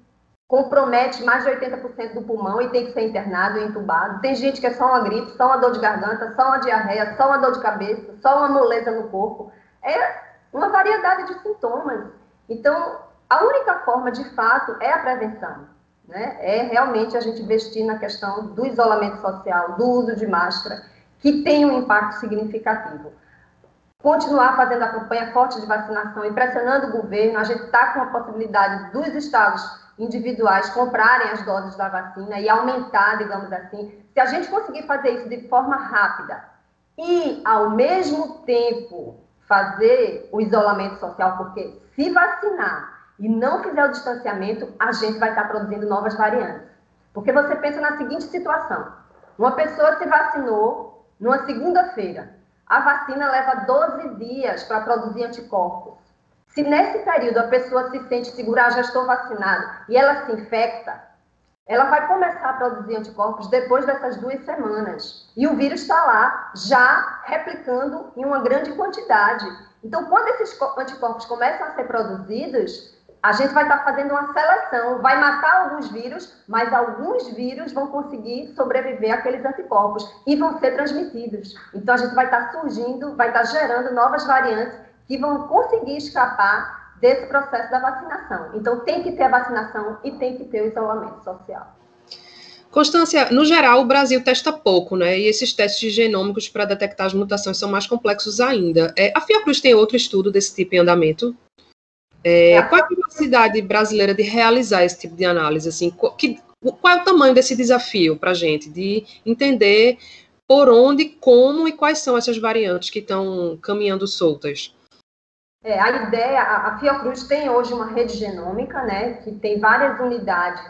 compromete mais de 80% do pulmão e tem que ser internado e entubado. Tem gente que é só uma gripe, só uma dor de garganta, só uma diarreia, só uma dor de cabeça, só uma moleza no corpo. É uma variedade de sintomas. Então, a única forma, de fato, é a prevenção. Né? É realmente a gente investir na questão do isolamento social, do uso de máscara, que tem um impacto significativo. Continuar fazendo a campanha forte de vacinação e pressionando o governo, a gente está com a possibilidade dos estados individuais comprarem as doses da vacina e aumentar, digamos assim. Se a gente conseguir fazer isso de forma rápida e, ao mesmo tempo, fazer o isolamento social, porque se vacinar e não fizer o distanciamento, a gente vai estar produzindo novas variantes. Porque você pensa na seguinte situação: uma pessoa se vacinou numa segunda-feira. A vacina leva 12 dias para produzir anticorpos. Se nesse período a pessoa se sente segura, ah, já estou vacinada, e ela se infecta, ela vai começar a produzir anticorpos depois dessas duas semanas. E o vírus está lá, já replicando em uma grande quantidade. Então, quando esses anticorpos começam a ser produzidos, a gente vai estar fazendo uma seleção, vai matar alguns vírus, mas alguns vírus vão conseguir sobreviver àqueles anticorpos e vão ser transmitidos. Então, a gente vai estar surgindo, vai estar gerando novas variantes que vão conseguir escapar desse processo da vacinação. Então, tem que ter a vacinação e tem que ter o isolamento social. Constância, no geral, o Brasil testa pouco, né? E esses testes genômicos para detectar as mutações são mais complexos ainda. É, a Fiocruz tem outro estudo desse tipo em andamento? É, é. Qual é a capacidade brasileira de realizar esse tipo de análise? Assim, qual, que, qual é o tamanho desse desafio para a gente de entender por onde, como e quais são essas variantes que estão caminhando soltas? É, a ideia, a, Fiocruz tem hoje uma rede genômica, né, que tem várias unidades,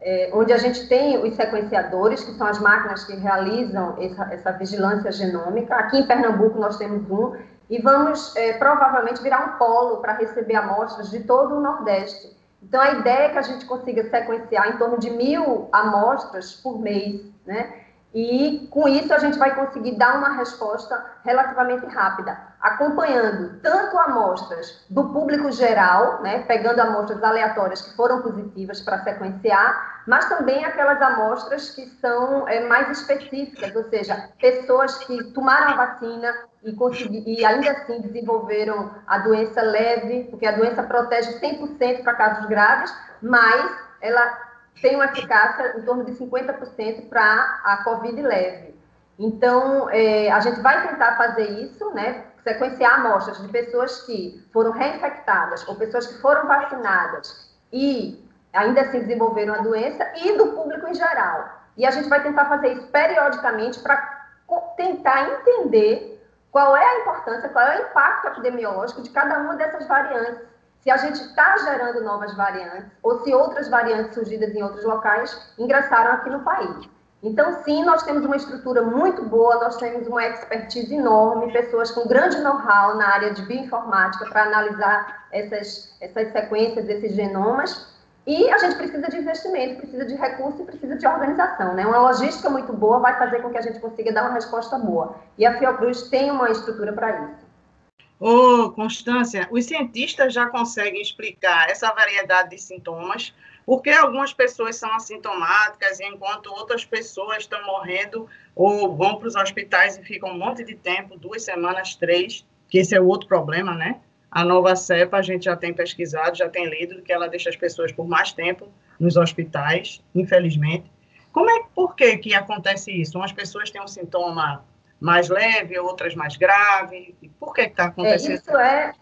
é, onde a gente tem os sequenciadores, que são as máquinas que realizam essa, essa vigilância genômica. Aqui em Pernambuco nós temos um, e vamos é, provavelmente virar um polo para receber amostras de todo o Nordeste. Então, a ideia é que a gente consiga sequenciar em torno de mil amostras por mês, né? E com isso a gente vai conseguir dar uma resposta relativamente rápida, acompanhando tanto amostras do público geral, né, pegando amostras aleatórias que foram positivas para sequenciar, mas também aquelas amostras que são é, mais específicas, ou seja, pessoas que tomaram a vacina e, e ainda assim desenvolveram a doença leve, porque a doença protege 100% para casos graves, mas ela tem uma eficácia em torno de 50% para a Covid leve. Então, é, a gente vai tentar fazer isso, né? Sequenciar amostras de pessoas que foram reinfectadas ou pessoas que foram vacinadas e ainda assim desenvolveram a doença e do público em geral. E a gente vai tentar fazer isso periodicamente para tentar entender qual é a importância, qual é o impacto epidemiológico de cada uma dessas variantes se a gente está gerando novas variantes ou se outras variantes surgidas em outros locais ingressaram aqui no país. Então, sim, nós temos uma estrutura muito boa, nós temos uma expertise enorme, pessoas com grande know-how na área de bioinformática para analisar essas, essas sequências, esses genomas. E a gente precisa de investimento, precisa de recurso e precisa de organização. Né? Uma logística muito boa vai fazer com que a gente consiga dar uma resposta boa. E a Fiocruz tem uma estrutura para isso. Ô, Constância, os cientistas já conseguem explicar essa variedade de sintomas, porque algumas pessoas são assintomáticas, enquanto outras pessoas estão morrendo ou vão para os hospitais e ficam um monte de tempo, duas semanas, três, que esse é o outro problema, né? A nova cepa, a gente já tem pesquisado, já tem lido que ela deixa as pessoas por mais tempo nos hospitais, infelizmente. Como é, por que que acontece isso? Umas pessoas têm um sintoma mais leve, outras mais grave. Por que está acontecendo? É, isso é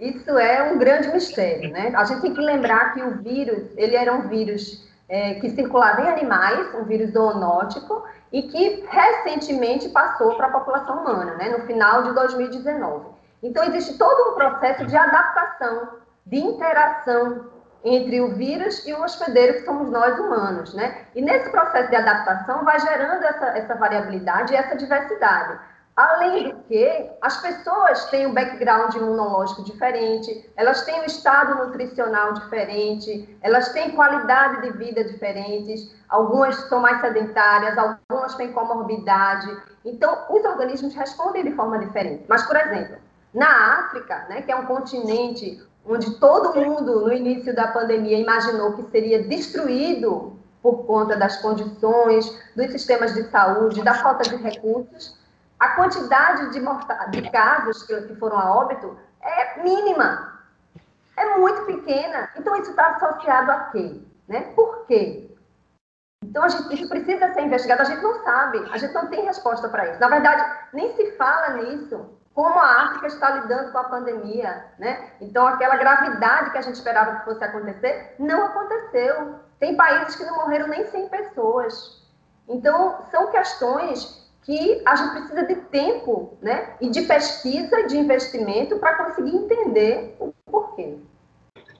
isso é um grande mistério, né? A gente tem que lembrar que o vírus, ele era um vírus é, que circulava em animais, um vírus zoonótico, e que recentemente passou para a população humana, né? No final de 2019. Então, existe todo um processo de adaptação, de interação entre o vírus e o hospedeiro, que somos nós humanos, né? E nesse processo de adaptação vai gerando essa, essa variabilidade e essa diversidade. Além do que, as pessoas têm um background imunológico diferente, elas têm um estado nutricional diferente, elas têm qualidade de vida diferentes, algumas são mais sedentárias, algumas têm comorbidade. Então, os organismos respondem de forma diferente. Mas, por exemplo, na África, né, que é um continente onde todo mundo, no início da pandemia, imaginou que seria destruído por conta das condições, dos sistemas de saúde, da falta de recursos, a quantidade de, de casos que, que foram a óbito é mínima, é muito pequena. Então, isso está associado a quê? Né? Por quê? Então, a gente, isso precisa ser investigado. A gente não sabe, a gente não tem resposta para isso. Na verdade, nem se fala nisso como a África está lidando com a pandemia, né? Então, aquela gravidade que a gente esperava que fosse acontecer, não aconteceu. Tem países que não morreram nem 100 pessoas. Então, são questões que a gente precisa de tempo, né? E de pesquisa, de investimento para conseguir entender o porquê.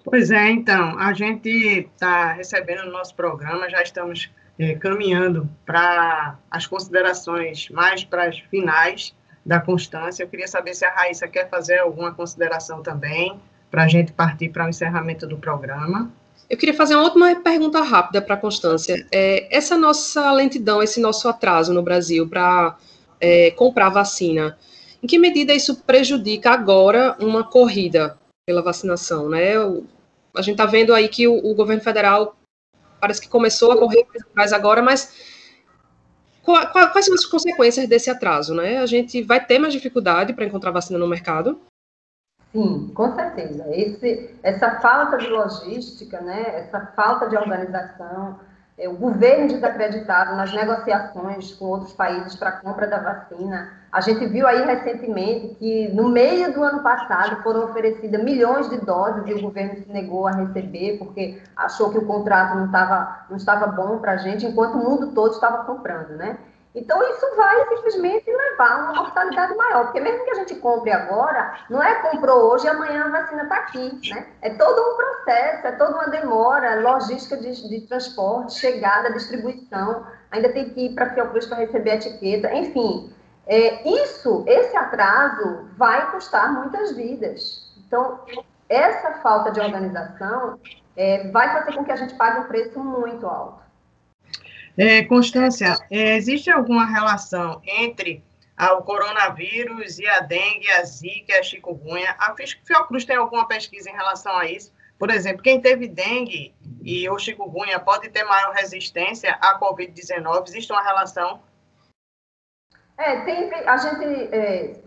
Pois é, então, a gente está recebendo no nosso programa, já estamos é, caminhando para as considerações mais para as finais da Constância. Eu queria saber se a Raíssa quer fazer alguma consideração também, para a gente partir para o encerramento do programa. Eu queria fazer uma última pergunta rápida para a Constância. É, essa nossa lentidão, esse nosso atraso no Brasil para é, comprar vacina, em que medida isso prejudica agora uma corrida pela vacinação? Né? a gente está vendo aí que o, o, governo federal parece que começou a correr mais agora, mas quais são as consequências desse atraso? Né? A gente vai ter mais dificuldade para encontrar vacina no mercado? Sim, com certeza. Esse, essa falta de logística, né, essa falta de organização, é, o governo desacreditado nas negociações com outros países para a compra da vacina. A gente viu aí recentemente que no meio do ano passado foram oferecidas milhões de doses e o governo se negou a receber porque achou que o contrato não, tava, não estava bom para a gente, enquanto o mundo todo estava comprando, né? Então, isso vai simplesmente levar a uma mortalidade maior, porque mesmo que a gente compre agora, não é comprou hoje e amanhã a vacina está aqui, né? É todo um processo, é toda uma demora, logística de, de transporte, chegada, distribuição, ainda tem que ir para Fiocruz para receber a etiqueta, enfim. É, isso, esse atraso vai custar muitas vidas. Então, essa falta de organização é, vai fazer com que a gente pague um preço muito alto. É, Constância, é, existe alguma relação entre o coronavírus e a dengue, a zika, a chikungunya? A Fiocruz tem alguma pesquisa em relação a isso? Por exemplo, quem teve dengue e o chikungunya pode ter maior resistência à Covid-19? Existe uma relação? É, tem, a gente é,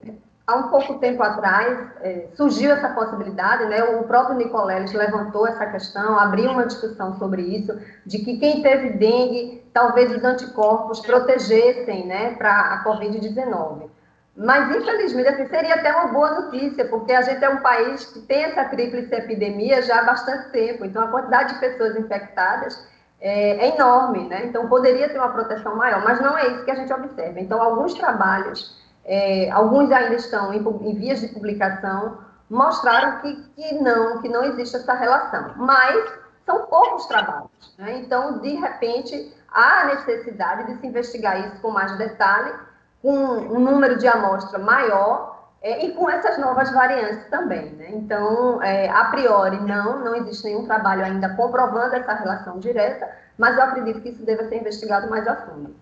há um pouco tempo atrás é, surgiu essa possibilidade, né? O próprio Nicoleles levantou essa questão, abriu uma discussão sobre isso, de que quem teve dengue, talvez os anticorpos protegessem, né, para a Covid-19. Mas, infelizmente, assim, seria até uma boa notícia, porque a gente é um país que tem essa tríplice epidemia já há bastante tempo, então a quantidade de pessoas infectadas é, é enorme, né? Então, poderia ter uma proteção maior, mas não é isso que a gente observa. Então, alguns trabalhos é, alguns ainda estão em, em, vias de publicação, mostraram que, que não, que não existe essa relação. Mas são poucos trabalhos. Né? Então, de repente, há necessidade de se investigar isso com mais detalhe, com um número de amostra maior, é, e com essas novas variantes também. Né? Então, é, a priori, não, não existe nenhum trabalho ainda comprovando essa relação direta, mas eu acredito que isso deva ser investigado mais a fundo.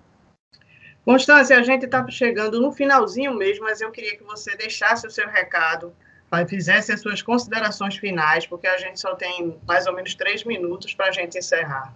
Constância, a gente está chegando no finalzinho mesmo, mas eu queria que você deixasse o seu recado, fizesse as suas considerações finais, porque a gente só tem mais ou menos três minutos para a gente encerrar.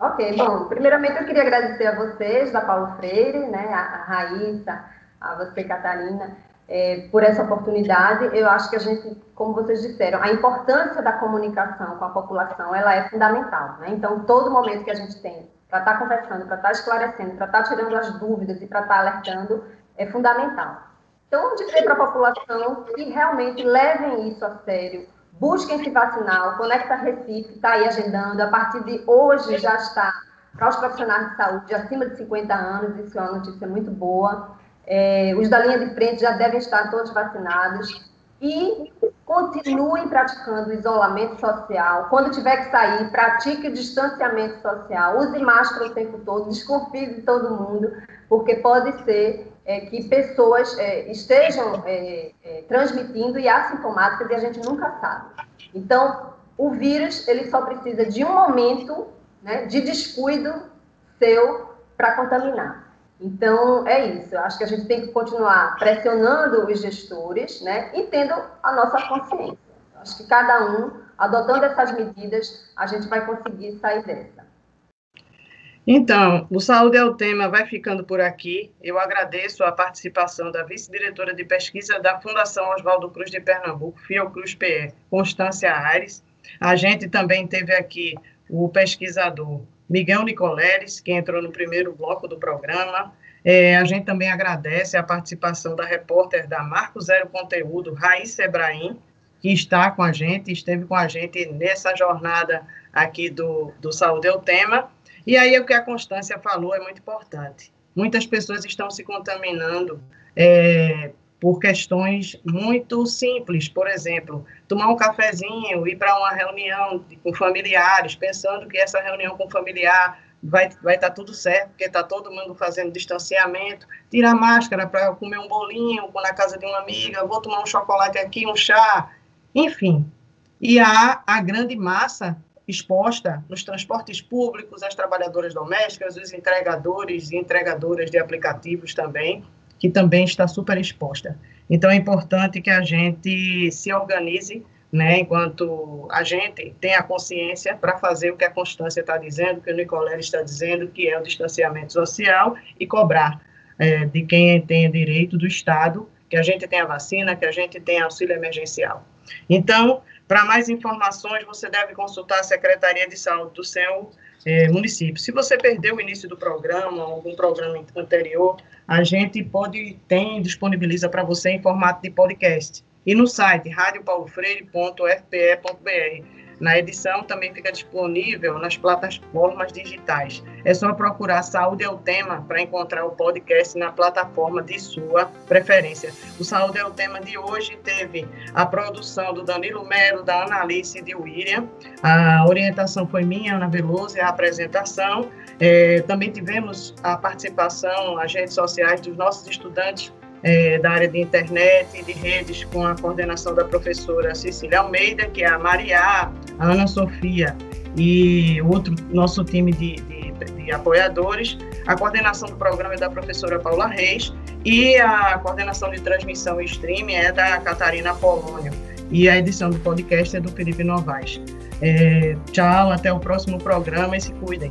Ok, bom, primeiramente eu queria agradecer a vocês, da Paulo Freire, né, a Raíssa, a você, Catarina, é, por essa oportunidade. Eu acho que a gente, como vocês disseram, a importância da comunicação com a população, ela é fundamental. Né? Então, todo momento que a gente tem para estar tá conversando, para estar tá esclarecendo, para estar tá tirando as dúvidas e para estar alertando, é fundamental. Então, dizer para a população que realmente levem isso a sério, busquem se vacinar, o Conecta Recife está aí agendando, a partir de hoje já está para os profissionais de saúde acima de 50 anos, isso é uma notícia muito boa. É, os da linha de frente já devem estar todos vacinados. E continuem praticando isolamento social. Quando tiver que sair, pratique o distanciamento social. Use máscara o tempo todo. Desconfie de todo mundo, porque pode ser é, que pessoas é, estejam é, é transmitindo e assintomáticas e a gente nunca sabe. Então, o vírus ele só precisa de um momento né, de descuido seu para contaminar. Então, é isso. Acho que a gente tem que continuar pressionando os gestores, né? E tendo a nossa consciência. Acho que cada um, adotando essas medidas, a gente vai conseguir sair dessa. Então, o Saúde é o Tema vai ficando por aqui. Eu agradeço a participação da vice-diretora de pesquisa da Fundação Oswaldo Cruz de Pernambuco, Fiocruz PE, Constância Aires. A gente também teve aqui o pesquisador Miguel Nicoleres, que entrou no primeiro bloco do programa. É, a gente também agradece a participação da repórter da Marco Zero Conteúdo, Raíssa Ebrahim, que está com a gente, esteve com a gente nessa jornada aqui do, do Saúde é o Tema. E aí o que a Constância falou é muito importante. Muitas pessoas estão se contaminando é, por questões muito simples, por exemplo, tomar um cafezinho, ir para uma reunião com familiares, pensando que essa reunião com familiar vai vai estar tá tudo certo, porque está todo mundo fazendo distanciamento, tirar máscara para comer um bolinho na casa de uma amiga, vou tomar um chocolate aqui, um chá, enfim. E há a grande massa exposta nos transportes públicos, as trabalhadoras domésticas, os entregadores e entregadoras de aplicativos também, que também está super exposta. Então, é importante que a gente se organize, né, enquanto a gente tem a consciência para fazer o que a Constância está dizendo, que o Nicolé está dizendo, que é o distanciamento social, e cobrar é, de quem tem direito do Estado que a gente tenha vacina, que a gente tenha auxílio emergencial. Então, para mais informações, você deve consultar a Secretaria de Saúde do seu é, município. Se você perdeu o início do programa, algum programa anterior, a gente pode, tem, disponibiliza para você em formato de podcast. E no site radiopaulofreire.fpe.br. Na edição também fica disponível nas plataformas digitais. É só procurar Saúde é o Tema para encontrar o podcast na plataforma de sua preferência. O Saúde é o Tema de hoje teve a produção do Danilo Melo, da Analice e de William. A orientação foi minha, Ana Veloso, e a apresentação. É, também tivemos a participação nas redes sociais dos nossos estudantes é, da área de internet e de redes, com a coordenação da professora Cecília Almeida, que é a Maria, a Ana Sofia e outro nosso time de, de, de apoiadores. A coordenação do programa é da professora Paula Reis e a coordenação de transmissão e streaming é da Catarina Polônio. E a edição do podcast é do Felipe Novaes. É, tchau, até o próximo programa e se cuidem.